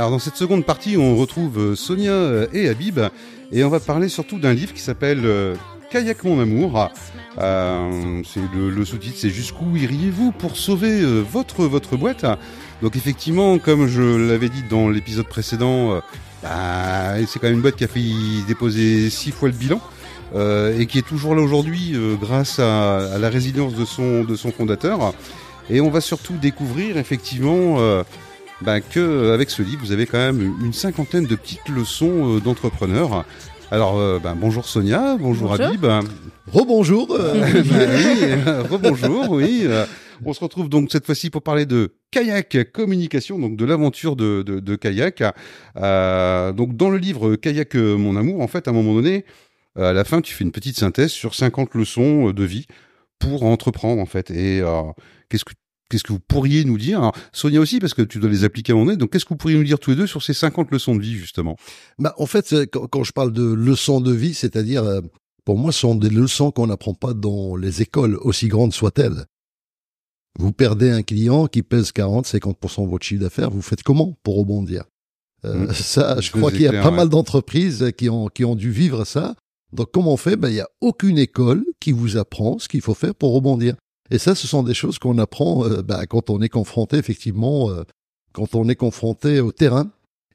Alors dans cette seconde partie, on retrouve euh, Sonia euh, et Habib et on va parler surtout d'un livre qui s'appelle euh, Kayak mon amour. C'est le, sous-titre, c'est jusqu'où iriez-vous pour sauver votre votre boîte? Donc effectivement, comme je l'avais dit dans l'épisode précédent, bah, c'est quand même une boîte qui a failli déposer six fois le bilan. et qui est toujours là aujourd'hui grâce à, la résilience de son de son fondateur. Et on va surtout découvrir effectivement bah, que euh, avec ce livre, vous avez quand même une cinquantaine de petites leçons euh, d'entrepreneurs. Alors, euh, bah, bonjour Sonia, bonjour, Bonjour. Habib. Rebonjour. euh, Bah oui, rebonjour, oui. euh, On se retrouve donc cette fois-ci pour parler de kayak communication, donc de l'aventure de, de, de kayak. Euh, donc dans le livre Kayak mon amour, en fait, à un moment donné, euh, à la fin, tu fais une petite synthèse sur 50 leçons de vie pour entreprendre, en fait. Et euh, qu'est-ce que Qu'est-ce que vous pourriez nous dire? Alors, Sonia aussi, parce que tu dois les appliquer à moment donné. Donc, qu'est-ce que vous pourriez nous dire tous les deux sur ces 50 leçons de vie, justement? Bah, en fait, quand, quand je parle de leçons de vie, c'est-à-dire, euh, pour moi, ce sont des leçons qu'on n'apprend pas dans les écoles, aussi grandes soient-elles. Vous perdez un client qui pèse 40, 50% de votre chiffre d'affaires, vous faites comment pour rebondir? Euh, Mmh. Ça, je crois qu'il y a clair, pas ouais. mal d'entreprises qui ont, qui ont dû vivre ça. Donc, comment on fait? Ben, Il n'y a aucune école qui vous apprend ce qu'il faut faire pour rebondir. Et ça, ce sont des choses qu'on apprend euh, ben, quand on est confronté, effectivement, euh, quand on est confronté au terrain.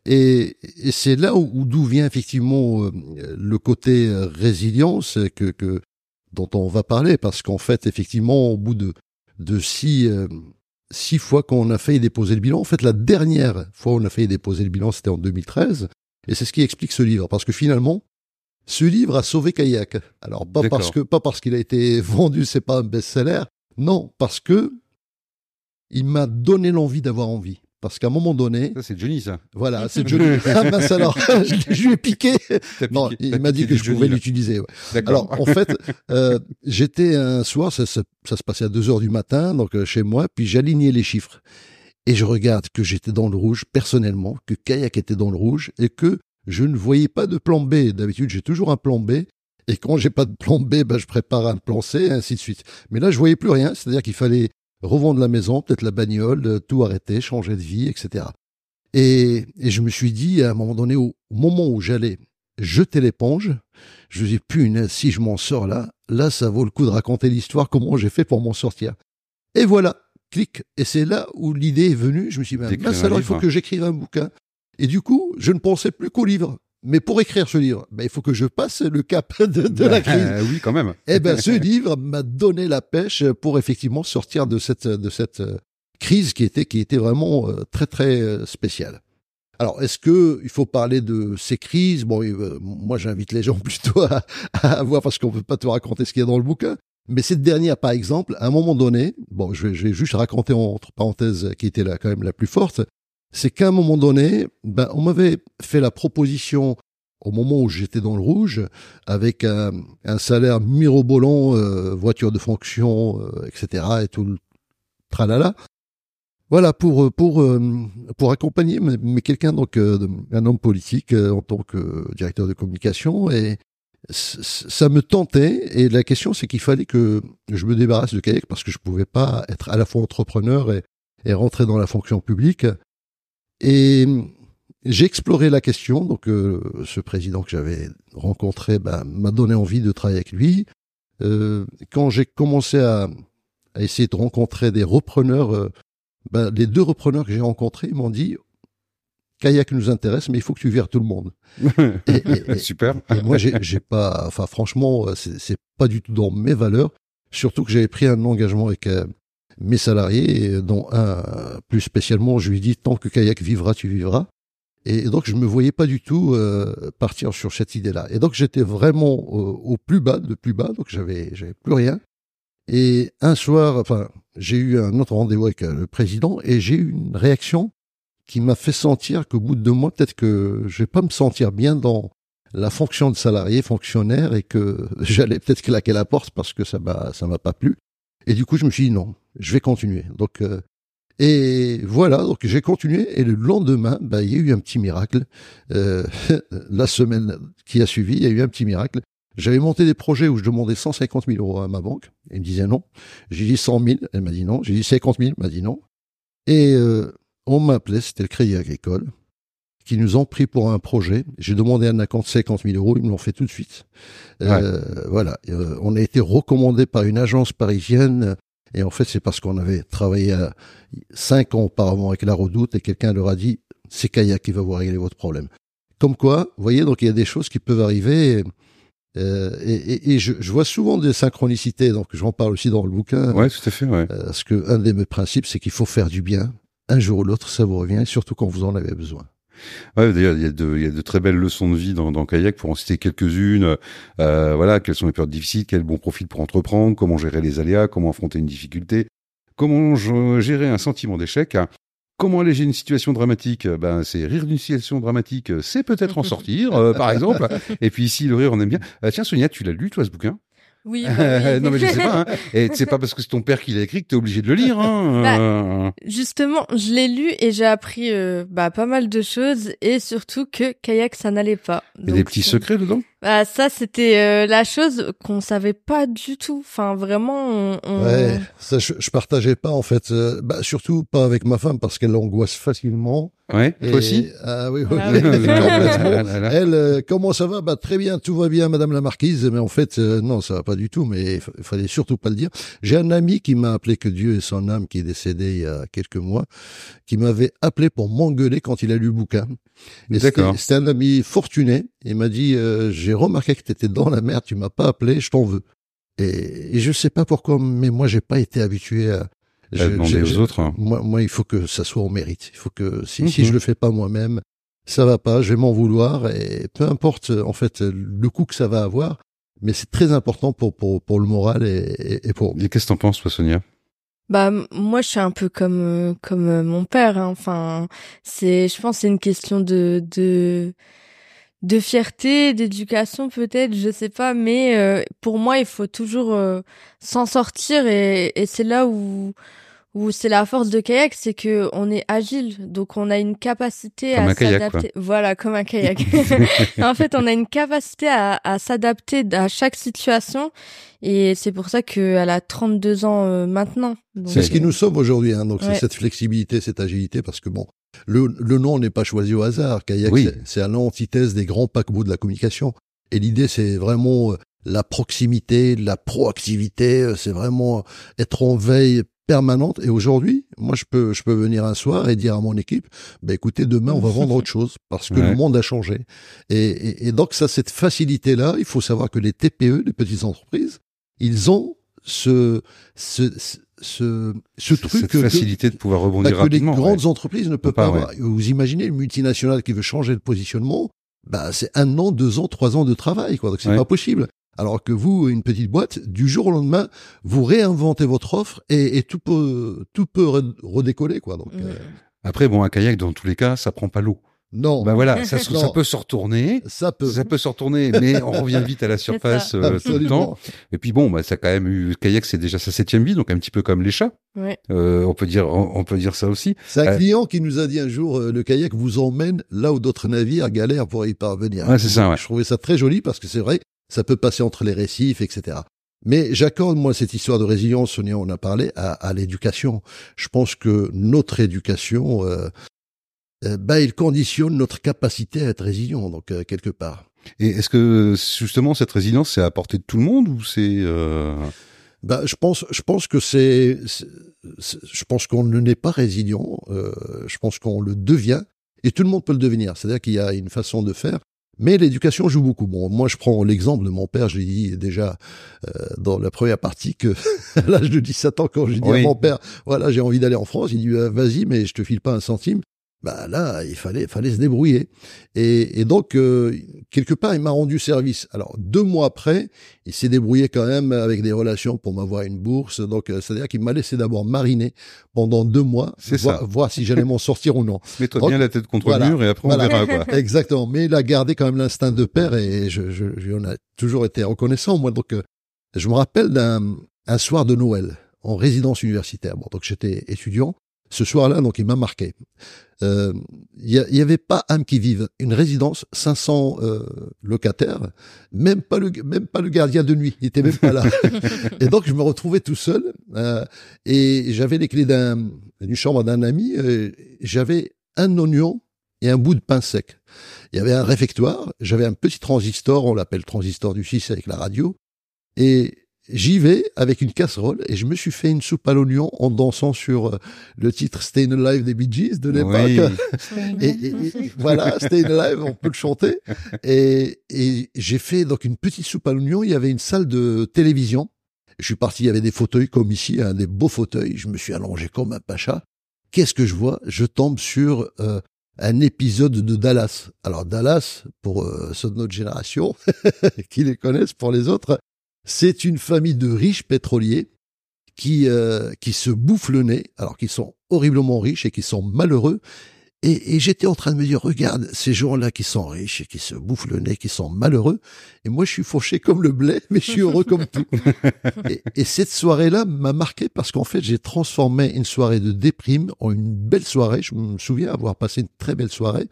Et, et c'est là où, où d'où vient effectivement euh, le côté euh, résilience que, que dont on va parler, parce qu'en fait, effectivement, au bout de, de six, euh, six fois qu'on a failli déposer le bilan, en fait, la dernière fois où on a failli déposer le bilan, c'était en 2013, et c'est ce qui explique ce livre, parce que finalement, ce livre a sauvé Kayak. Alors pas parce que pas parce qu'il a été vendu, c'est pas un best-seller, non, parce que il m'a donné l'envie d'avoir envie. Parce qu'à un moment donné, Ça, c'est Johnny, ça. voilà, c'est Johnny. Ah mince alors, je, je lui ai piqué. Non, il m'a dit que je Johnny, pouvais l'utiliser. ouais. D'accord. Alors en fait, euh, j'étais un soir, ça, ça, ça se passait à 2 heures du matin, donc euh, chez moi, puis j'alignais les chiffres. Et je regarde que j'étais dans le rouge personnellement, que Kayak était dans le rouge, et que je ne voyais pas de plan B. D'habitude, j'ai toujours un plan B. Et quand j'ai pas de plan B, ben, je prépare un plan C, et ainsi de suite. Mais là, je voyais plus rien. C'est-à-dire qu'il fallait revendre la maison, peut-être la bagnole, euh, tout arrêter, changer de vie, etc. Et, et je me suis dit, à un moment donné, au, moment où j'allais jeter l'éponge, je me dis, punaise, si je m'en sors là, là, ça vaut le coup de raconter l'histoire, comment j'ai fait pour m'en sortir. Et voilà, clic. Et c'est là où l'idée est venue. Je me suis dit, ben, mince, alors il faut que j'écrive un bouquin. Et du coup, je ne pensais plus qu'au livre. Mais pour écrire ce livre, ben, il faut que je passe le cap de, de la crise. Euh, oui, quand même. Eh ben, ce livre m'a donné la pêche pour effectivement sortir de cette de cette euh, crise qui était qui était vraiment euh, très très euh, spéciale. Alors, est-ce que il faut parler de ces crises? Bon, euh, moi, j'invite les gens plutôt à, à voir parce qu'on peut pas te raconter ce qu'il y a dans le bouquin. Mais cette dernière, par exemple, à un moment donné, bon, je vais, je vais juste raconter entre parenthèses qui était là quand même la plus forte, c'est qu'à un moment donné, ben, on m'avait fait la proposition au moment où j'étais dans le rouge, avec un, salaire mirobolant, euh, voiture de fonction, euh, etc., et tout le tralala. Voilà pour pour euh, pour accompagner mais, quelqu'un donc euh, un homme politique euh, en tant que directeur de communication et ça me tentait et la question c'est qu'il fallait que je me débarrasse de kayak parce que je pouvais pas être à la fois entrepreneur et, et rentrer dans la fonction publique et j'ai exploré la question donc euh, ce président que j'avais rencontré ben, m'a donné envie de travailler avec lui Euh, quand j'ai commencé à, à essayer de rencontrer des repreneurs euh, ben, les deux repreneurs que j'ai rencontrés m'ont dit kayak nous intéresse mais il faut que tu vires tout le monde et, Super. et moi, j'ai pas, enfin, franchement, euh, c'est c'est pas du tout dans mes valeurs. Surtout que j'avais pris un engagement avec euh, mes salariés, dont un, euh, plus spécialement, je lui dit, tant que kayak vivra, tu vivras. Et donc, je me voyais pas du tout euh, partir sur cette idée-là. Et donc, j'étais vraiment au, au plus bas, de plus bas, donc j'avais, j'avais plus rien. Et un soir, enfin, j'ai eu un autre rendez-vous avec euh, le président et j'ai eu une réaction qui m'a fait sentir qu'au bout de deux mois, peut-être que je vais pas me sentir bien dans la fonction de salarié, fonctionnaire, et que j'allais peut-être claquer la porte parce que ça m'a, ça m'a pas plu. Et du coup, je me suis dit non, je vais continuer. Donc, euh, et voilà, donc j'ai continué. Et le lendemain, bah, il y a eu un petit miracle. Euh, la semaine qui a suivi, il y a eu un petit miracle. J'avais monté des projets où je demandais 150 000 euros à ma banque. Elle me disait non. J'ai dit 100 000. Elle m'a dit non. J'ai dit 50 000. Elle m'a dit non. Et euh, on m'appelait, c'était le Crédit Agricole. qui nous ont pris pour un projet. J'ai demandé un compte 50 000 euros, ils me l'ont fait tout de suite. Euh, voilà, euh, on a été recommandé par une agence parisienne. Et en fait, c'est parce qu'on avait travaillé cinq ans auparavant avec la Redoute et quelqu'un leur a dit, c'est Kaya qui va vous régler votre problème. Comme quoi, vous voyez, donc il y a des choses qui peuvent arriver. Euh, et, et, je, je, vois souvent des synchronicités, donc j'en parle aussi dans le bouquin. Ouais, tout à fait. Ouais. Euh, parce que un des mes principes, c'est qu'il faut faire du bien. Un jour ou l'autre, ça vous revient, et surtout quand vous en avez besoin. Ouais, d'ailleurs, il y, a de, il y a de très belles leçons de vie dans, dans Kayak, pour en citer quelques-unes. Euh, voilà, quelles sont les périodes difficiles, quel bon profil pour entreprendre, comment gérer les aléas, comment affronter une difficulté, comment gérer un sentiment d'échec. Comment alléger une situation dramatique Ben, c'est rire d'une situation dramatique, c'est peut-être en sortir, euh, par exemple. Et puis ici, le rire, on aime bien. Euh, tiens, Sonia, tu l'as lu, toi, ce bouquin? oui, non mais je sais pas. Hein. Et c'est pas parce que c'est ton père qui l'a écrit que t'es obligé de le lire. Hein. Bah, justement, je l'ai lu et j'ai appris euh, bah, pas mal de choses et surtout que kayak ça n'allait pas. Il y a des petits secrets dedans? Bah ça c'était euh, la chose qu'on savait pas du tout. Enfin vraiment. On, Ouais, ça je, je, partageais pas en fait. Euh, bah, surtout pas avec ma femme parce qu'elle angoisse facilement. Ouais, toi aussi Ah oui, oui. Ah, oui. complètement. Elle, euh, comment ça va? Bah très bien, tout va bien, Madame la Marquise. Mais en fait, euh, non, ça va pas du tout. Mais il fallait surtout pas le dire. J'ai un ami qui m'a appelé, que Dieu et son âme, qui est décédé il y a quelques mois, qui m'avait appelé pour m'engueuler quand il a lu le bouquin. D'accord. C'était un ami fortuné. Il m'a dit, euh, j'ai remarqué que tu étais dans la merde, tu m'as pas appelé, je t'en veux. Et, et je sais pas pourquoi, mais moi j'ai pas été habitué à je, demander aux autres. Hein. Moi, moi, il faut que ça soit au mérite. Il faut que si, mm -hmm. si je le fais pas moi-même, ça va pas. Je vais m'en vouloir et peu importe en fait le coût que ça va avoir, mais c'est très important pour pour pour le moral et, et, et pour. Et qu'est-ce que t'en penses, toi, Sonia? Bah moi je suis un peu comme comme mon père. Hein. Enfin c'est je pense c'est une question de de de fierté, d'éducation peut-être, je sais pas, mais euh, pour moi il faut toujours euh, s'en sortir et, et c'est là où où c'est la force de kayak, c'est que on est agile, donc on a une capacité comme à s'adapter. Voilà, comme un kayak. en fait, on a une capacité à, à s'adapter à chaque situation, et c'est pour ça qu'elle a 32 ans euh, maintenant. C'est ce qui nous sauve aujourd'hui, hein, donc ouais. c'est cette flexibilité, cette agilité, parce que bon, le, le nom n'est pas choisi au hasard. Kayak, oui. c'est à l'antithèse des grands paquebots de la communication. Et l'idée, c'est vraiment la proximité, la proactivité, c'est vraiment être en veille permanente. Et aujourd'hui, moi, je peux, je peux venir un soir et dire à mon équipe, bah, écoutez, demain, on va vendre autre chose parce que ouais. le monde a changé. Et, et, et donc, ça, cette facilité-là, il faut savoir que les TPE, les petites entreprises, ils ont ce, ce, ce, ce truc cette facilité que, de pouvoir rebondir bah, que rapidement. les grandes ouais. entreprises ne peuvent pas, pas avoir. Vous imaginez une multinationale qui veut changer de positionnement, bah, c'est un an, deux ans, trois ans de travail, quoi. Donc, c'est pas possible. Alors que vous, une petite boîte, du jour au lendemain, vous réinventez votre offre et, et tout peut, tout peut redécoller, quoi. Donc, euh... Après, bon, un kayak, dans tous les cas, ça prend pas l'eau. Non. Ben voilà, ça, ça, peut se retourner. Ça peut. Ça peut se retourner, mais on revient vite à la surface euh, tout le temps. Et puis bon, bah, ça a quand même eu, kayak, c'est déjà sa septième vie, donc un petit peu comme les chats. Ouais. Euh, on peut dire, on, on, peut dire ça aussi. C'est un euh, client qui nous a dit un jour, euh, le kayak vous emmène là où d'autres navires galèrent pour y parvenir. Ouais, c'est ça, ouais. Je trouvais ça très joli parce que c'est vrai, ça peut passer entre les récifs, etc. Mais j'accorde, moi, cette histoire de résilience, Sonia on a parlé, à, à l'éducation. Je pense que notre éducation, euh, bah, il conditionne notre capacité à être résilient, donc, euh, quelque part. Et est-ce que, justement, cette résilience, c'est à portée de tout le monde ou c'est... Euh... Bah, je pense, je pense que c'est, je pense qu'on ne n'est pas résilient. Euh, je pense qu'on le devient et tout le monde peut le devenir. C'est-à-dire qu'il y a une façon de faire. Mais l'éducation joue beaucoup. Bon, moi, je prends l'exemple de mon père. Je l'ai dit déjà euh, dans la première partie que à l'âge de 17 ans, quand j'ai dit oui. à mon père, voilà, j'ai envie d'aller en France, il dit vas-y, mais je te file pas un centime. Bah là, il fallait, fallait se débrouiller. Et, et donc, euh, quelque part, il m'a rendu service. Alors, deux mois après, il s'est débrouillé quand même avec des relations pour m'avoir une bourse. Donc, euh, c'est-à-dire qu'il m'a laissé d'abord mariner pendant deux mois, voir, voir, si j'allais m'en sortir ou non. Mets-toi bien la tête contre voilà, le mur et après voilà. on verra quoi. Exactement. Mais il a gardé quand même l'instinct de père et je, je, ai toujours été reconnaissant. Moi, donc, euh, je me rappelle d'un un soir de Noël en résidence universitaire. Bon, donc j'étais étudiant. Ce soir-là, donc, il m'a marqué. Il euh, y, y, avait pas âme qui vive, une résidence, 500 euh, locataires, même pas le même pas le gardien de nuit, il était même pas là. et donc je me retrouvais tout seul euh, et j'avais les clés d'un d'une chambre d'un ami. J'avais un oignon et un bout de pain sec. Il y avait un réfectoire, j'avais un petit transistor, on l'appelle transistor du 6 avec la radio, et j'y vais avec une casserole et je me suis fait une soupe à l'oignon en dansant sur euh, le titre Stay Alive des Bee Gees de l'époque. et, voilà, Stay Alive, on peut le chanter. Et, et j'ai fait donc une petite soupe à l'oignon. Il y avait une salle de télévision. Je suis parti, il y avait des fauteuils comme ici, un des beaux fauteuils. Je me suis allongé comme un pacha. Qu'est-ce que je vois? Je tombe sur euh, un épisode de Dallas. Alors Dallas, pour euh, ceux de notre génération, qui les connaissent, pour les autres, c'est une famille de riches pétroliers qui, euh, qui se bouffent le nez, alors qu'ils sont horriblement riches et qui sont malheureux. Et, j'étais en train de me dire, regarde, ces gens-là qui sont riches et qui se bouffent le nez, qui sont malheureux, et moi je suis fauché comme le blé, mais je suis heureux comme tout. Et, et cette soirée-là m'a marqué parce qu'en fait j'ai transformé une soirée de déprime en une belle soirée. Je me souviens avoir passé une très belle soirée.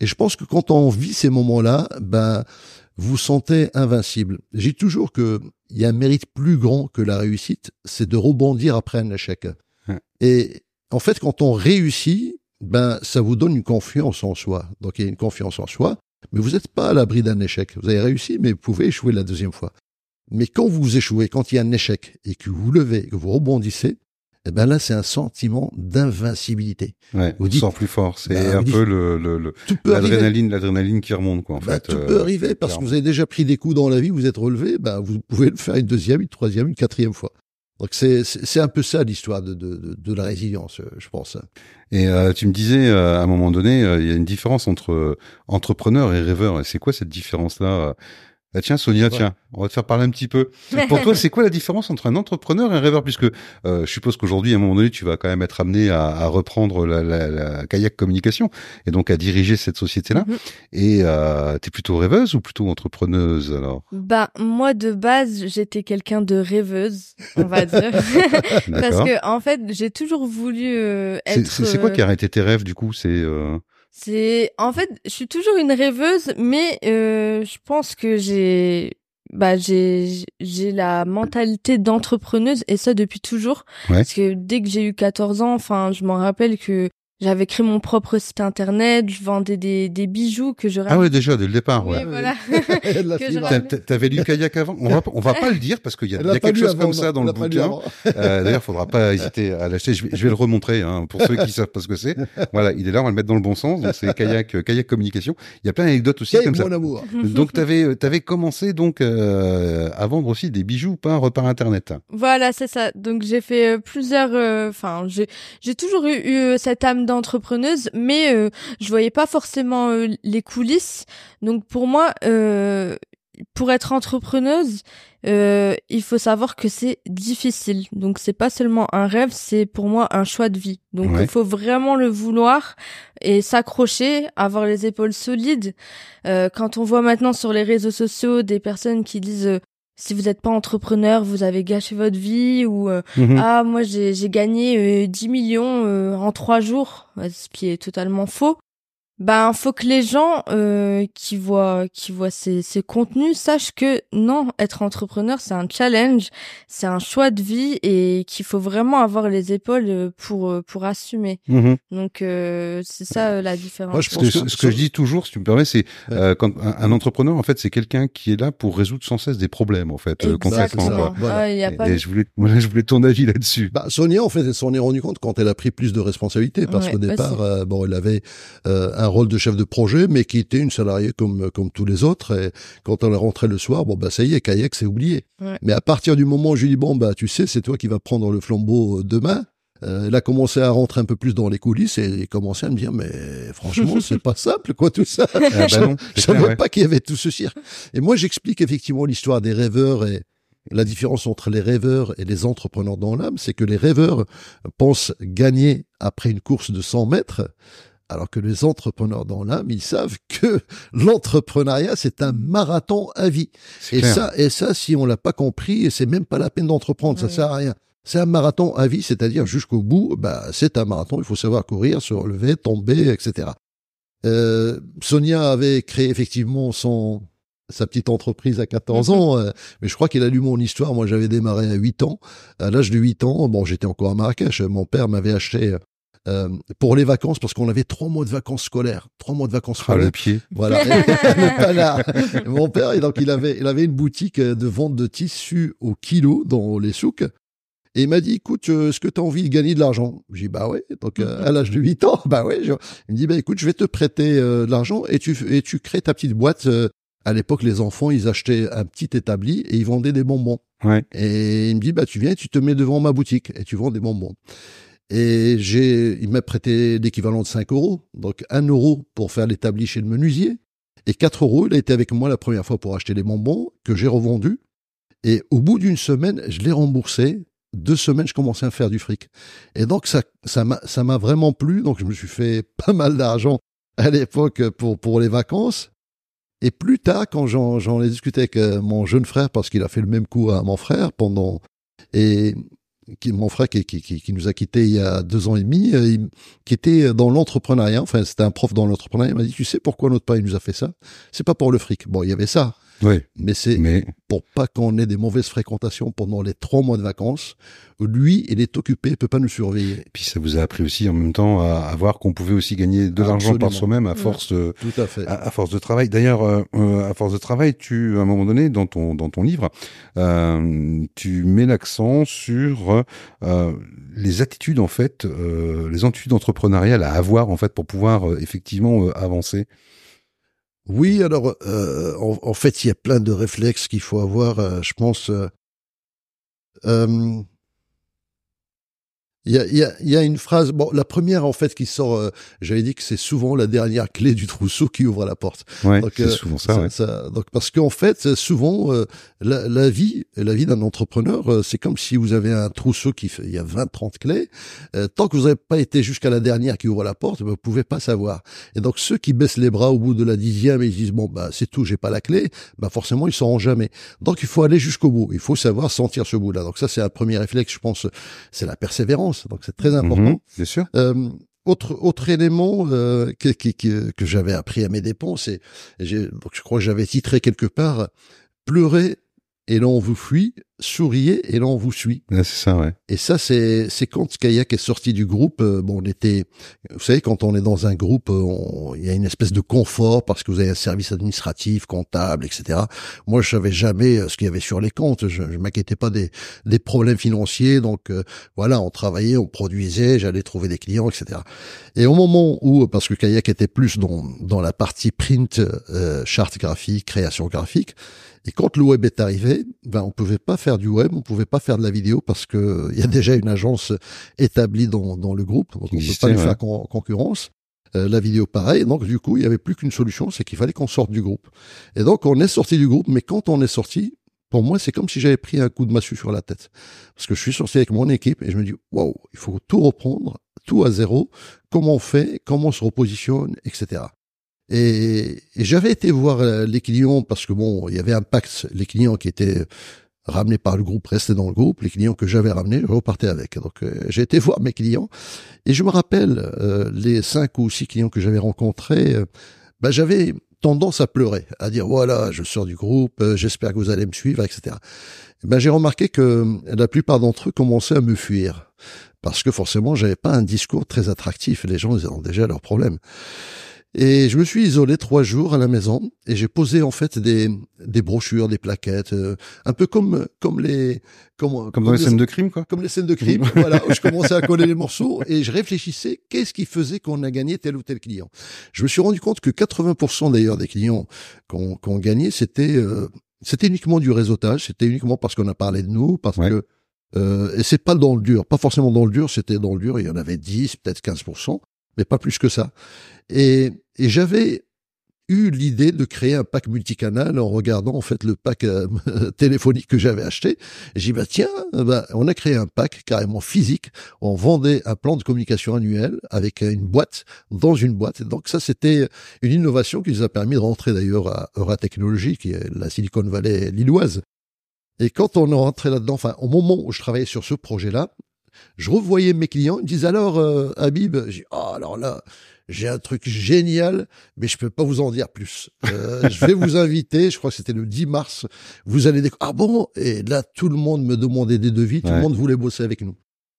Et je pense que quand on vit ces moments-là, ben vous sentez invincible. J'ai toujours que il y a un mérite plus grand que la réussite, c'est de rebondir après un échec. Et en fait, quand on réussit, ben ça vous donne une confiance en soi. Donc il y a une confiance en soi, mais vous n'êtes pas à l'abri d'un échec. Vous avez réussi, mais vous pouvez échouer la deuxième fois. Mais quand vous échouez, quand il y a un échec et que vous levez, que vous rebondissez, eh ben là, c'est un sentiment d'invincibilité. Ouais, vous dites, plus fort. C'est bah, un peu le, le, l'adrénaline, l'adrénaline qui remonte, quoi, en bah, fait. Tout peut euh, arriver parce que vous avez déjà pris des coups dans la vie, vous êtes relevé, ben, vous pouvez le faire une deuxième, une troisième, une quatrième fois. Donc c'est c'est un peu ça l'histoire de, de, de, la résilience, je pense. Et euh, tu me disais euh, à un moment donné, il y a une différence entre entrepreneur et rêveur. Et c'est quoi cette différence là ah tiens Sonia, tiens, on va te faire parler un petit peu. Pour toi, c'est quoi la différence entre un entrepreneur et un rêveur? Puisque euh, je suppose qu'aujourd'hui, à un moment donné, tu vas quand même être amené à, à reprendre la, la, la, kayak communication et donc à diriger cette société-là. Mhm. Et euh, t'es plutôt rêveuse ou plutôt entrepreneuse alors? Bah moi de base, j'étais quelqu'un de rêveuse, on va dire, parce que en fait, j'ai toujours voulu euh, être. C'est quoi qui a arrêté tes rêves du coup? C'est euh, c'est en fait, je suis toujours une rêveuse, mais euh, je pense que j'ai bah j'ai j'ai la mentalité d'entrepreneuse et ça depuis toujours. Parce que dès que j'ai eu 14 ans, enfin, je m'en rappelle que j'avais créé mon propre site internet, je vendais des, des bijoux que je Ah ouais, déjà, dès le départ, ouais. Oui, voilà. T'avais lu kayak avant? On va, on va pas le dire parce qu'il y a, y a quelque chose comme ça dans le bouquin. Euh, D'ailleurs, faudra pas hésiter à l'acheter. Je, je, vais le remontrer, hein, pour ceux qui savent pas ce que c'est. Voilà, il est là, on va le mettre dans le bon sens. Donc c'est kayak, euh, kayak communication. Il y a plein d'anecdotes aussi comme ça. Amour. Donc t'avais, euh, avais commencé donc euh, à vendre aussi des bijoux peints par internet. Voilà, c'est ça. Donc j'ai fait euh, plusieurs. Enfin, j'ai j'ai toujours eu, eu cette âme entrepreneuse, mais euh, je voyais pas forcément euh, les coulisses. Donc pour moi, euh, pour être entrepreneuse, il faut savoir que c'est difficile. Donc c'est pas seulement un rêve, c'est pour moi un choix de vie. Donc il faut vraiment le vouloir et s'accrocher, avoir les épaules solides. quand on voit maintenant sur les réseaux sociaux des personnes qui disent si vous n'êtes pas entrepreneur, vous avez gâché votre vie ou euh, mhm. ah moi j'ai j'ai gagné 10 euh, millions euh, en trois jours, ce qui est totalement faux ben faut que les gens euh, qui voient qui voient ces, ces contenus sachent que non être entrepreneur c'est un challenge c'est un choix de vie et qu'il faut vraiment avoir les épaules euh, pour euh, pour assumer. Mhm. donc euh, c'est ça la différence. Moi, je pense que, ce que je dis toujours si tu me permets c'est quand un, entrepreneur en fait c'est quelqu'un qui est là pour résoudre sans cesse des problèmes en fait concrètement quoi. Ah, y a pas et je voulais voilà, je voulais ton avis là-dessus. Bah Sonia en fait elle s'en est rendu compte quand elle a pris plus de responsabilités parce qu'au départ bon elle avait un rôle de chef de projet, mais qui était une salariée comme comme tous les autres. Et quand on est rentré le soir, bon bah ça y est, kayak c'est oublié. Mais à partir du moment où je lui dis bon bah tu sais, c'est toi qui vas prendre le flambeau euh, demain. Euh, elle a commencé à rentrer un peu plus dans les coulisses et il commençait à me dire mais franchement c'est pas simple quoi tout ça. Ah, bah je savais pas qu'il y avait tout ce cirque. Et moi j'explique effectivement l'histoire des rêveurs et la différence entre les rêveurs et les entrepreneurs dans l'âme, c'est que les rêveurs pensent gagner après une course de 100 mètres, alors que les entrepreneurs dans l'âme, ils savent que l'entrepreneuriat, c'est un marathon à vie. Et ça, et ça, si on l'a pas compris, c'est même pas la peine d'entreprendre, ça sert à rien. C'est un marathon à vie, c'est-à-dire jusqu'au bout, bah, c'est un marathon, il faut savoir courir, se relever, tomber, etc. Euh, Sonia avait créé effectivement son, sa petite entreprise à 14 mhm. ans, euh, mais je crois qu'il a lu mon histoire. Moi, j'avais démarré à 8 ans. À l'âge de 8 ans, bon, j'étais encore à Marrakech. Mon père m'avait acheté euh, pour les vacances parce qu'on avait trois mois de vacances scolaires, trois mois de vacances Ah, scolaires. le pied. Voilà. Le panard. Mon père, et donc il avait, il avait une boutique de vente de tissus au kilo dans les souks. Et il m'a dit, écoute, euh, est-ce que tu as envie de gagner de l'argent? J'ai dit, bah ouais. Donc euh, à l'âge de 8 ans, bah ouais. je- Il me dit, bah écoute, je vais te prêter euh, de l'argent et tu, et tu crées ta petite boîte. euh, à l'époque, les enfants, ils achetaient un petit établi et ils vendaient des bonbons. Ouais. Et il me dit, bah, tu viens, tu te mets devant ma boutique et tu vends des bonbons. Et j'ai, il m'a prêté l'équivalent de 5 euros. Donc 1 euro pour faire l'établi chez le menuisier. Et 4 euros, il a été avec moi la première fois pour acheter les bonbons que j'ai revendus. Et au bout d'une semaine, je l'ai remboursé. Deux semaines, je commençais à faire du fric. Et donc, ça, ça m'a, ça m'a vraiment plu. Donc, je me suis fait pas mal d'argent à l'époque pour, pour les vacances. Et plus tard, quand j'en, j'en ai discuté avec euh, mon jeune frère, parce qu'il a fait le même coup à mon frère pendant, et qui, mon frère qui, qui, qui, nous a quittés il y a deux ans et demi, euh, qui était dans l'entrepreneuriat, enfin, c'était un prof dans l'entrepreneuriat, il m'a dit, tu sais pourquoi notre père il nous a fait ça? C'est pas pour le fric. Bon, il y avait ça. Ouais. Mais c'est Mais pour pas qu'on ait des mauvaises fréquentations pendant les trois mois de vacances. Lui, il est occupé, il peut pas nous surveiller. puis ça vous a appris aussi en même temps à, à voir qu'on pouvait aussi gagner de l'argent par soi-même à force de, Tout à fait. à, à force de travail. D'ailleurs, euh, euh, à force de travail, tu, à un moment donné, dans ton dans ton livre, euh, tu mets l'accent sur euh, les attitudes en fait, euh, les attitudes entrepreneuriales à avoir en fait pour pouvoir euh, effectivement euh, avancer. Oui, alors euh, en, fait, il y a plein de réflexes qu'il faut avoir. euh, je pense. euh, euh, il y a, y, a, y a une phrase. Bon, la première en fait qui sort. euh, J'avais dit que c'est souvent la dernière clé du trousseau qui ouvre la porte. Ouais, c'est euh, souvent ça. ouais. ça- donc parce qu'en fait, souvent euh, la, la vie, la vie d'un entrepreneur, euh, c'est comme si vous avez un trousseau qui fait, il y a 20, 30 clés. Euh, tant que vous n'avez pas été jusqu'à la dernière qui ouvre la porte, vous pouvez pas savoir. Et donc ceux qui baissent les bras au bout de la dixième et ils disent bon bah c'est tout, j'ai pas la clé, bah forcément ils sauront jamais. Donc il faut aller jusqu'au bout. Il faut savoir sentir ce bout-là. Donc ça c'est un premier réflexe, je pense, c'est la persévérance. Donc c'est très important. Mhm, bien sûr. Euh, autre autre élément euh, que, que, que, que j'avais appris à mes dépens, c'est je crois que j'avais titré quelque part pleurer et l'on vous fuit, souriez et l'on vous suit. Ouais, c'est ça, ouais. Et ça, c'est c'est quand Kayak est sorti du groupe. euh, bon, on était, vous savez, quand on est dans un groupe, euh, il y a une espèce de confort parce que vous avez un service administratif, comptable, etc. Moi, je savais jamais euh, ce qu'il y avait sur les comptes. Je, je m'inquiétais pas des des problèmes financiers. Donc euh, voilà, on travaillait, on produisait, j'allais trouver des clients, etc. Et au moment où, parce que Kayak était plus dans dans la partie print, euh, charte graphique, création graphique. Et quand le web est arrivé, ben on pouvait pas faire du web, on pouvait pas faire de la vidéo parce que il y a déjà une agence établie dans, dans le groupe, donc on peut pas lui faire con- concurrence. Euh, la vidéo pareil, donc du coup il y avait plus qu'une solution, c'est qu'il fallait qu'on sorte du groupe. Et donc on est sorti du groupe, mais quand on est sorti, pour moi c'est comme si j'avais pris un coup de massue sur la tête, parce que je suis sorti avec mon équipe et je me dis waouh, il faut tout reprendre, tout à zéro, comment on fait, comment on se repositionne, etc. Et, j'avais été voir euh, les clients parce que bon, il y avait un pacte. Les clients qui étaient ramenés par le groupe restaient dans le groupe. Les clients que j'avais ramenés, je repartais avec. Donc euh, j'ai été voir mes clients et je me rappelle euh, les cinq ou six clients que j'avais rencontrés. euh, ben, j'avais tendance à pleurer, à dire voilà, je sors du groupe, euh, j'espère que vous allez me suivre, etc. Ben j'ai remarqué que la plupart d'entre eux commençaient à me fuir parce que forcément j'avais pas un discours très attractif. Les gens ils ont déjà leurs problèmes. Et je me suis isolé trois jours à la maison et j'ai posé en fait des, des brochures, des plaquettes, euh, un peu comme comme les comme, Comme dans les scènes de crime, quoi. comme les scènes de crime. voilà, où je commençais à coller les morceaux et je réfléchissais qu'est-ce qui faisait qu'on a gagné tel ou tel client. Je me suis rendu compte que 80% d'ailleurs des clients qu'on qu'on gagnait, c'était euh, c'était uniquement du réseautage, c'était uniquement parce qu'on a parlé de nous, parce Ouais. que euh, et c'est pas dans le dur, pas forcément dans le dur, c'était dans le dur, il y en avait 10, peut-être 15%, mais pas plus que ça. Et, et j'avais eu l'idée de créer un pack multicanal en regardant en fait le pack euh, téléphonique que j'avais acheté. Et j'ai dit bah tiens, bah, on a créé un pack carrément physique. On vendait un plan de communication annuel avec une boîte dans une boîte. Donc ça c'était une innovation qui nous a permis de rentrer d'ailleurs à Euratechnologie, qui est la Silicon Valley lilloise. Et quand on est rentré là-dedans, enfin au moment où je travaillais sur ce projet-là, je revoyais mes clients, ils me disent alors euh, Habib, j'ai oh alors là, j'ai un truc génial, mais je peux pas vous en dire plus. Euh, je vais vous inviter, je crois que c'était le 10 mars, vous allez découvrir. Ah bon? Et là, tout le monde me demandait des devis, tout Ouais. le monde voulait bosser avec nous.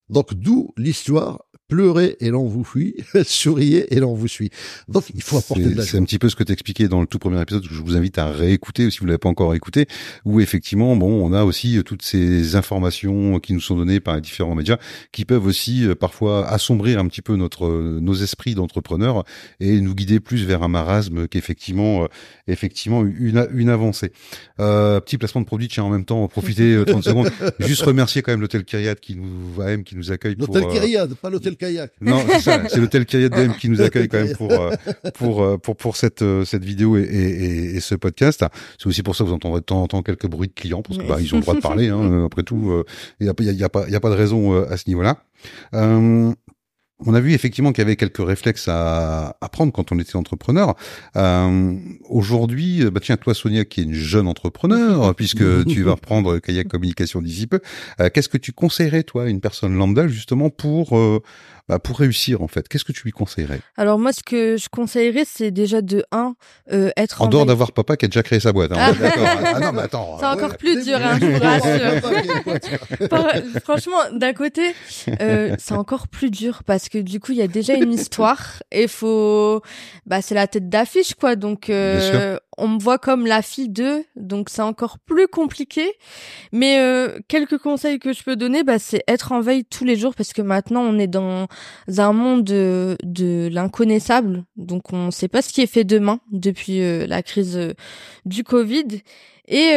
Donc d'où l'histoire pleurez et l'on vous fuit, souriez et l'on vous suit. Donc il faut apporter de la C'est un petit peu ce que t'expliquais dans le tout premier épisode que je vous invite à réécouter si vous l'avez pas encore écouté, où effectivement, bon, on a aussi euh, toutes ces informations qui nous sont données par les différents médias, qui peuvent aussi euh, parfois assombrir un petit peu notre nos esprits d'entrepreneurs et nous guider plus vers un marasme qu'effectivement, effectivement une une avancée. Euh, petit placement de produit, tiens en même temps, profiter 30 secondes, juste remercier quand même l'hôtel Kyriat qui nous qui nous accueille. L'hôtel Kyriat, pas l'hôtel Kayak. Non, c'est l'hôtel Kyriat DM qui nous accueille quand même pour pour pour pour cette cette vidéo et, et, et ce podcast. C'est aussi pour ça que vous entendrez de temps en temps quelques bruits de clients parce que bah, ils ont le droit de parler. Hein, après tout, il euh, y, a, y, a, pas il y a pas de raison euh, à ce niveau-là. Euh, on a vu effectivement qu'il y avait quelques réflexes à, à prendre quand on était entrepreneur. Euh, Aujourd'hui, bah tiens, toi Sonia, qui est une jeune entrepreneur, puisque tu vas reprendre Kayak Communication d'ici peu, euh, qu'est-ce que tu conseillerais toi à une personne lambda justement pour euh, bah, pour réussir en fait Qu'est-ce que tu lui conseillerais? Alors moi, ce que je conseillerais, c'est déjà de un euh, être en, dehors d'avoir papa qui a déjà créé sa boîte. Hein, ah. D'accord. Ah non, mais attends. C'est encore plus dur, hein, je vous rassure. Franchement, d'un côté, euh, c'est encore plus dur parce que du coup, il y a déjà une histoire et faut, bah, c'est la tête d'affiche quoi. Donc, euh, on me voit comme la fille d'eux, donc c'est encore plus compliqué. Mais euh, quelques conseils que je peux donner, bah, c'est être en veille tous les jours parce que maintenant on est dans un monde de, de l'inconnaissable, donc on ne sait pas ce qui est fait demain depuis euh, la crise euh, du Covid. Et,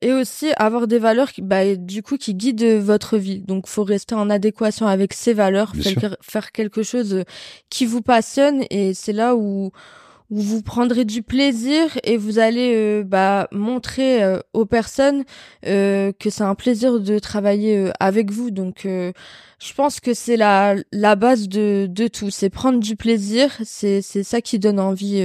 et aussi avoir des valeurs qui, bah, du coup qui guident votre vie. Donc faut rester en adéquation avec ces valeurs, faire, faire quelque chose qui vous passionne et c'est là où où vous prendrez du plaisir et vous allez euh, bah, montrer euh, aux personnes euh, que c'est un plaisir de travailler avec vous. Donc, je pense que c'est la, la base de, de tout. C'est prendre du plaisir. C'est, c'est ça qui donne envie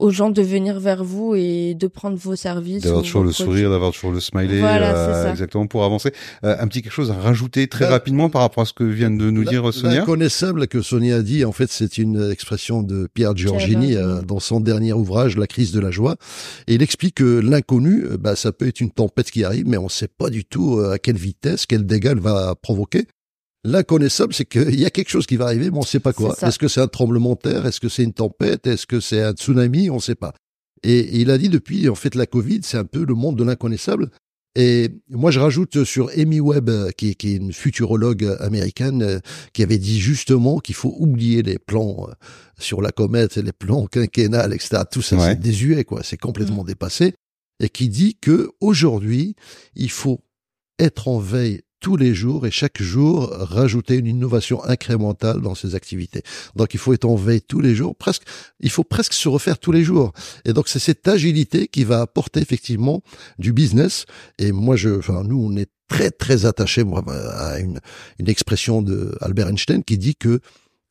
aux gens de venir vers vous et de prendre vos services. D'avoir toujours le sourire, d'avoir toujours le smiley, euh, exactement pour avancer. Euh, un petit quelque chose à rajouter très bah, rapidement par rapport à ce que vient de nous dire Sonia. L'inconnaissable que Sonia a dit, en fait, c'est une expression de Pierre Giorgini euh, dans son dernier ouvrage, La crise de la joie. Et il explique que l'inconnu, bah, ça peut être une tempête qui arrive, mais on ne sait pas du tout à quelle vitesse, quel dégât elle va provoquer. L'inconnaissable, c'est qu'il y a quelque chose qui va arriver, mais on ne sait pas quoi. Est-ce que c'est un tremblement de terre? Est-ce que c'est une tempête? Est-ce que c'est un tsunami? On ne sait pas. Et, il a dit depuis, en fait, la Covid, c'est un peu le monde de l'inconnaissable. Et moi, je rajoute sur Amy Webb, qui, est une futurologue américaine, euh, qui avait dit justement qu'il faut oublier les plans euh, sur la comète, les plans quinquennales, etc. Tout ça, c'est désuet, quoi. C'est complètement mm. dépassé. Et qui dit que aujourd'hui, il faut être en veille tous les jours et chaque jour rajouter une innovation incrémentale dans ses activités. Donc il faut être en veille tous les jours, presque, il faut presque se refaire tous les jours. Et donc c'est cette agilité qui va apporter effectivement du business. Et moi, je, enfin nous, on est très très attachés à une, une expression de Albert Einstein qui dit que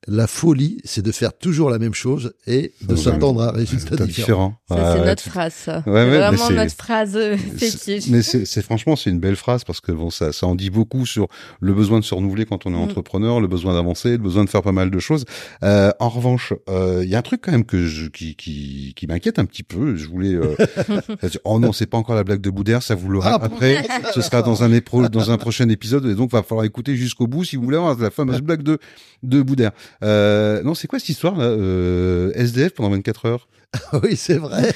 la folie, c'est de faire toujours la même chose et de s'attendre à un résultat différent. Ça, c'est notre phrase, ça. vraiment notre phrase euh, fétiche. Mais c'est franchement, c'est une belle phrase parce que bon, ça, ça en dit beaucoup sur le besoin de se renouveler quand on est mm. entrepreneur, le besoin d'avancer, le besoin de faire pas mal de choses. Euh, en revanche, il euh, y a un truc quand même que je, qui, qui, qui m'inquiète un petit peu. Je voulais. Euh, oh non, c'est pas encore la blague de Boudère, ça vous l'aura ah, après. Ce sera dans un, dans un prochain épisode et donc va falloir écouter jusqu'au bout si vous voulez avoir la fameuse blague de de Boudère. Euh, non, c'est quoi cette histoire là euh, SDF pendant 24 heures? Oui, c'est vrai.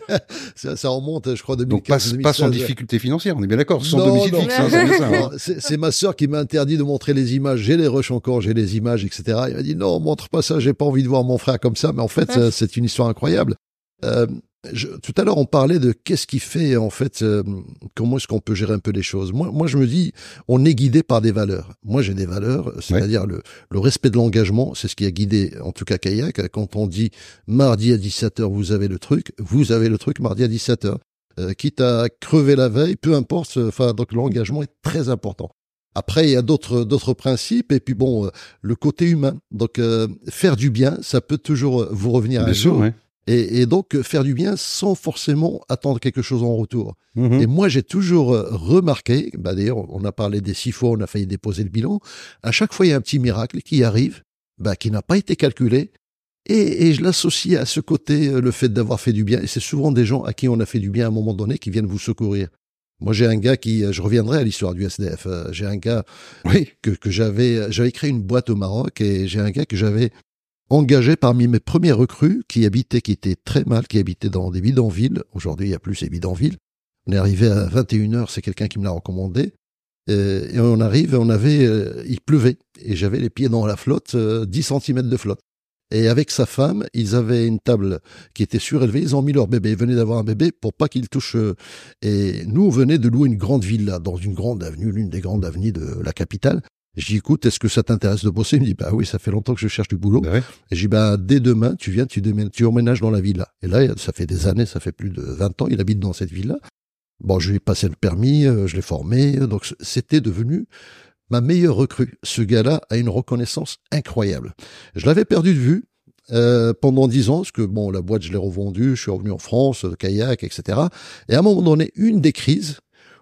ça, ça, remonte, je crois, 2015. Donc pas, pas sans difficulté financière, on est bien d'accord. Sans domicile fixe. Hein, c'est ma sœur qui m'a interdit de montrer les images. J'ai les rushs encore, j'ai les images, etc. Il m'a dit non, montre pas ça. J'ai pas envie de voir mon frère comme ça. Mais en fait, c'est une histoire incroyable. Euh, je, tout à l'heure, on parlait de qu'est-ce qui fait, en fait, euh, comment est-ce qu'on peut gérer un peu les choses. Moi, moi, je me dis, on est guidé par des valeurs. Moi, j'ai des valeurs, c'est-à-dire le, le, respect de l'engagement, c'est ce qui a guidé, en tout cas, Kayak. Quand on dit mardi à 17h, vous avez le truc, vous avez le truc mardi à 17h. Euh, quitte à crever la veille, peu importe, enfin, donc l'engagement est très important. Après, il y a d'autres d'autres principes et puis bon, euh, le côté humain. Donc faire du bien, ça peut toujours vous revenir bien un sûr, jour et, donc euh, faire du bien sans forcément attendre quelque chose en retour. Mhm. Et moi, j'ai toujours euh, remarqué, bah d'ailleurs, on a parlé des six fois, on a failli déposer le bilan, à chaque fois, il y a un petit miracle qui arrive, bah, qui n'a pas été calculé, et, et je l'associe à ce côté, euh, le fait d'avoir fait du bien, et c'est souvent des gens à qui on a fait du bien à un moment donné qui viennent vous secourir. Moi, j'ai un gars qui, je reviendrai à l'histoire du SDF. J'ai un gars Oui. que, que j'avais, j'avais créé une boîte au Maroc et j'ai un gars que j'avais engagé parmi mes premiers recrues qui habitait, qui était très mal, qui habitait dans des bidonvilles. Aujourd'hui, il y a plus ces bidonvilles. On est arrivé à 21 heures, c'est quelqu'un qui me l'a recommandé. Euh, et on arrive, on avait, euh, il pleuvait et j'avais les pieds dans la flotte, 10 cm de flotte. Et avec sa femme, ils avaient une table qui était surélevée. Ils ont mis leur bébé. Ils venaient d'avoir un bébé pour pas qu'il touche. euh, Et nous, on venait de louer une grande villa dans une grande avenue, l'une des grandes avenues de la capitale. Je dis, écoute, est-ce que ça t'intéresse de bosser? Il me dit, bah oui, ça fait longtemps que je cherche du boulot. Bah ouais. Et j'ai dit, bah, dès demain, tu viens, tu, démènes, tu emménages dans la villa. Et là, ça fait des années, ça fait plus de 20 ans, il habite dans cette villa. Bon, je lui ai passé le permis, euh, je l'ai formé, donc c- c'était devenu ma meilleure recrue. Ce gars-là a une reconnaissance incroyable. Je l'avais perdu de vue euh, pendant dix ans, parce que bon, la boîte, je l'ai revendue, je suis revenu en France, euh, kayak, etc. Et à un moment donné, une des crises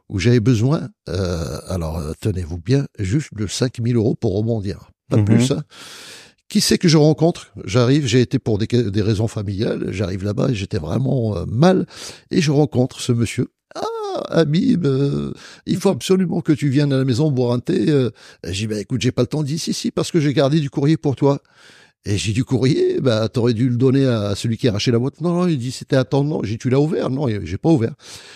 où j'avais besoin, euh, alors euh, tenez-vous bien, juste de 5000 euros pour rebondir, pas de Mhm. plus. Hein. Qui c'est que je rencontre? J'arrive, j'ai été pour des, des raisons familiales, j'arrive là-bas et j'étais vraiment euh, mal, et je rencontre ce monsieur. Ah, Habib, euh, il faut absolument que tu viennes à la maison boire un thé. Euh, j'ai dit, bah, écoute, j'ai pas le temps. Dit, si, si, parce que j'ai gardé du courrier pour toi. Et j'ai du courrier, bah, t'aurais dû le donner à celui qui a arraché la boîte. Non, non, il dit, c'était attendant. J'ai dit, tu l'as ouvert? Non, j'ai pas ouvert.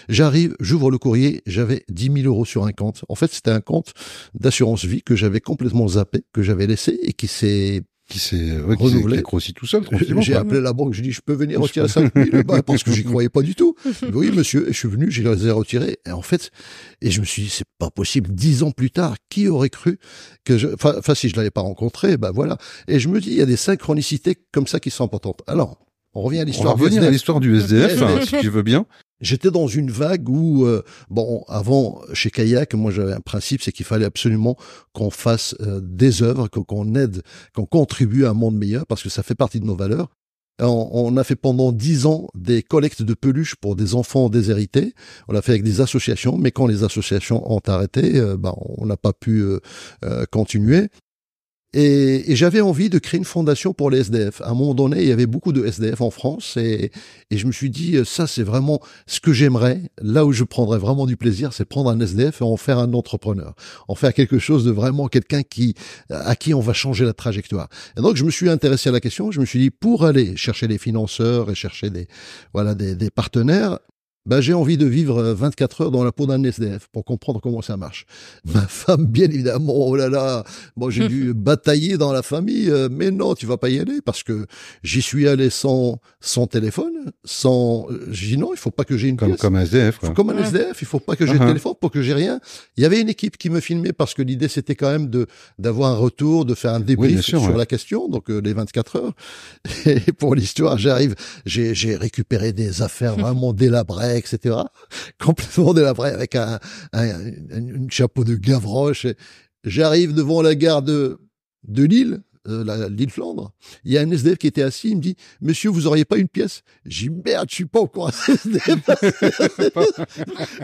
J'arrive, j'ouvre le courrier, j'avais 10 000 euros sur un compte. En fait, c'était un compte d'assurance vie que j'avais complètement zappé, que j'avais laissé et qui s'est Qui s'est ouais, Renouvelé. qui a grossi tout seul, j'ai appelé la banque, je dis, je peux venir retirer 5 000 bah, parce que j'y croyais pas du tout. Oui, monsieur, et je suis venu, je les ai retirés. Et en fait, et je me suis dit, c'est pas possible. Dix ans plus tard, qui aurait cru que je, enfin, si je l'avais pas rencontré, ben voilà. Et je me dis, il y a des synchronicités comme ça qui sont importantes. Alors, on revient à On va l'histoire du revenir à l'histoire du SDF, SDF. hein, si tu veux bien. J'étais dans une vague où, euh, bon, avant, chez Kayak, moi j'avais un principe, c'est qu'il fallait absolument qu'on fasse euh, des œuvres, qu'on aide, qu'on contribue à un monde meilleur, parce que ça fait partie de nos valeurs. On, a fait pendant dix ans des collectes de peluches pour des enfants déshérités. On l'a fait avec des associations, mais quand les associations ont arrêté, euh, ben, on n'a pas pu continuer. Et, et j'avais envie de créer une fondation pour les SDF. À un moment donné, il y avait beaucoup de SDF en France et, et je me suis dit, euh, ça c'est vraiment ce que j'aimerais. Là où je prendrais vraiment du plaisir, c'est prendre un SDF et en faire un entrepreneur. En faire quelque chose de vraiment quelqu'un qui, à qui on va changer la trajectoire. Et donc je me suis intéressé à la question. Je me suis dit, pour aller chercher des financeurs et chercher des, voilà, des, des partenaires, ben, j'ai envie de vivre euh, 24 heures dans la peau d'un SDF pour comprendre comment ça marche. Ma femme, bien évidemment, oh là là, bon, j'ai dû batailler dans la famille, euh, mais non, tu vas pas y aller parce que j'y suis allé sans, sans téléphone, sans, euh, j'ai dit non, il faut pas que j'ai une Comme, pièce. comme un SDF, quoi. Comme un Ouais. SDF, il faut pas que j'ai de téléphone pour que j'ai rien. Il y avait une équipe qui me filmait parce que l'idée c'était quand même de d'avoir un retour, de faire un débrief sûr, sur ouais. la question, donc euh, les 24 heures. Et pour l'histoire, j'arrive, j'ai j'ai récupéré des affaires vraiment délabrées, etc. Complètement délabrées avec un, un, un- un chapeau de Gavroche. J'arrive devant la gare de de Lille. Euh, la- l'île Flandre, il y a un SDF qui était assis, il me dit, monsieur, vous auriez pas une pièce? J'ai dit, merde, je suis pas un SDF.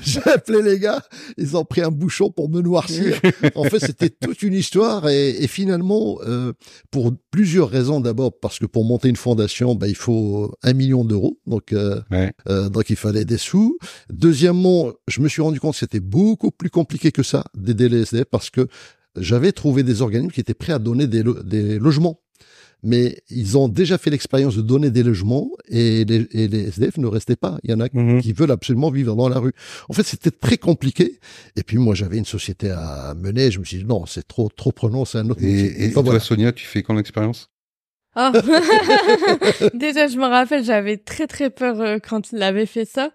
J'ai appelé les gars, ils ont pris un bouchon pour me noircir. En fait, c'était toute une histoire et, et finalement, euh, pour plusieurs raisons. D'abord, parce que pour monter une fondation, bah, il faut un million d'euros, donc euh, Ouais. euh, donc il fallait des sous. Deuxièmement, je me suis rendu compte que c'était beaucoup plus compliqué que ça d'aider les SDF parce que j'avais trouvé des organismes qui étaient prêts à donner des, lo- des logements. Mais ils ont déjà fait l'expérience de donner des logements et les, et les SDF ne restaient pas. Il y en a Mhm. qui veulent absolument vivre dans la rue. En fait, c'était très compliqué. Et puis moi, j'avais une société à mener. Je me suis dit non, c'est trop trop prenant, c'est un autre. Et, et Enfin, toi, voilà. Sonia, tu fais quand l'expérience? Ah. Déjà, je me rappelle, j'avais très très peur euh, quand il avait fait ça.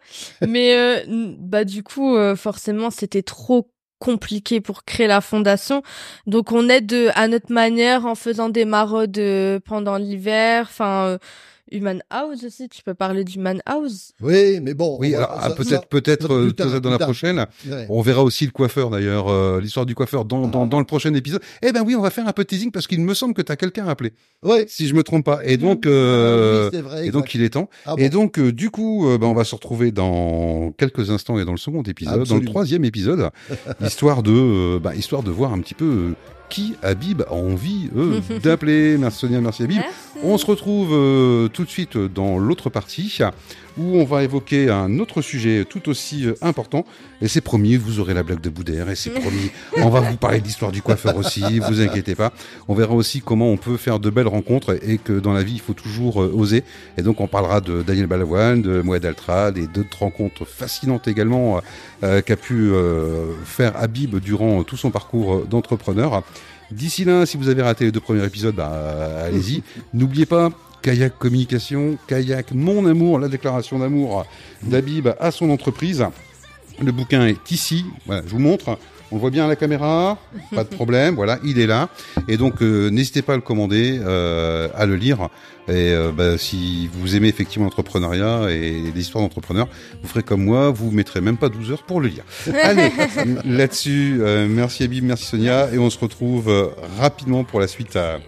Mais euh, bah du coup, euh, forcément, c'était trop compliqué pour créer la fondation. Donc on aide euh, à notre manière en faisant des maraudes euh, pendant l'hiver. Enfin, euh, Human House aussi, tu peux parler d'Human House. Oui, mais bon. Oui, alors ah, peut-être, peut-être euh, tard, peut-être dans la prochaine. ouais. On verra aussi le coiffeur d'ailleurs, euh, l'histoire du coiffeur dans, dans, dans le prochain épisode. Eh ben oui, on va faire un peu de teasing parce qu'il me semble que tu as quelqu'un appelé, Ouais. si je me trompe pas. Et donc, Ah euh, oui, c'est vrai, et donc exact. il est temps. Ah Et donc, euh, du coup, euh, ben, on va se retrouver dans quelques instants et dans le second épisode, dans le troisième épisode, histoire de, euh, bah, histoire de voir un petit peu euh, qui Habib a envie euh, d'appeler. Merci Sonia, merci Habib. Merci. On se retrouve euh, tout de suite dans l'autre partie. Où on va évoquer un autre sujet tout aussi euh, important. Et c'est promis, vous aurez la blague de Boudère, et c'est promis, on va vous parler de l'histoire du coiffeur aussi, vous inquiétez pas. On verra aussi comment on peut faire de belles rencontres et que dans la vie, il faut toujours euh, oser. Et donc, on parlera de Daniel Balavoine, de Moed Altrad et d'autres rencontres fascinantes également euh, qu'a pu faire Habib durant tout son parcours d'entrepreneur. D'ici là, si vous avez raté les deux premiers épisodes, bah, allez-y. N'oubliez pas, Kayak Communication, Kayak Mon Amour, la déclaration d'amour d'Abib à son entreprise. Le bouquin est ici. Voilà, je vous montre. On le voit bien à la caméra, pas de problème. Voilà, il est là. Et donc, euh, n'hésitez pas à le commander, euh, à le lire. Et euh, bah, si vous aimez effectivement l'entrepreneuriat et les histoires d'entrepreneurs, vous ferez comme moi, vous mettrez même pas 12 heures pour le lire. Allez, là-dessus, merci Abib, merci Sonia, et on se retrouve rapidement pour la suite à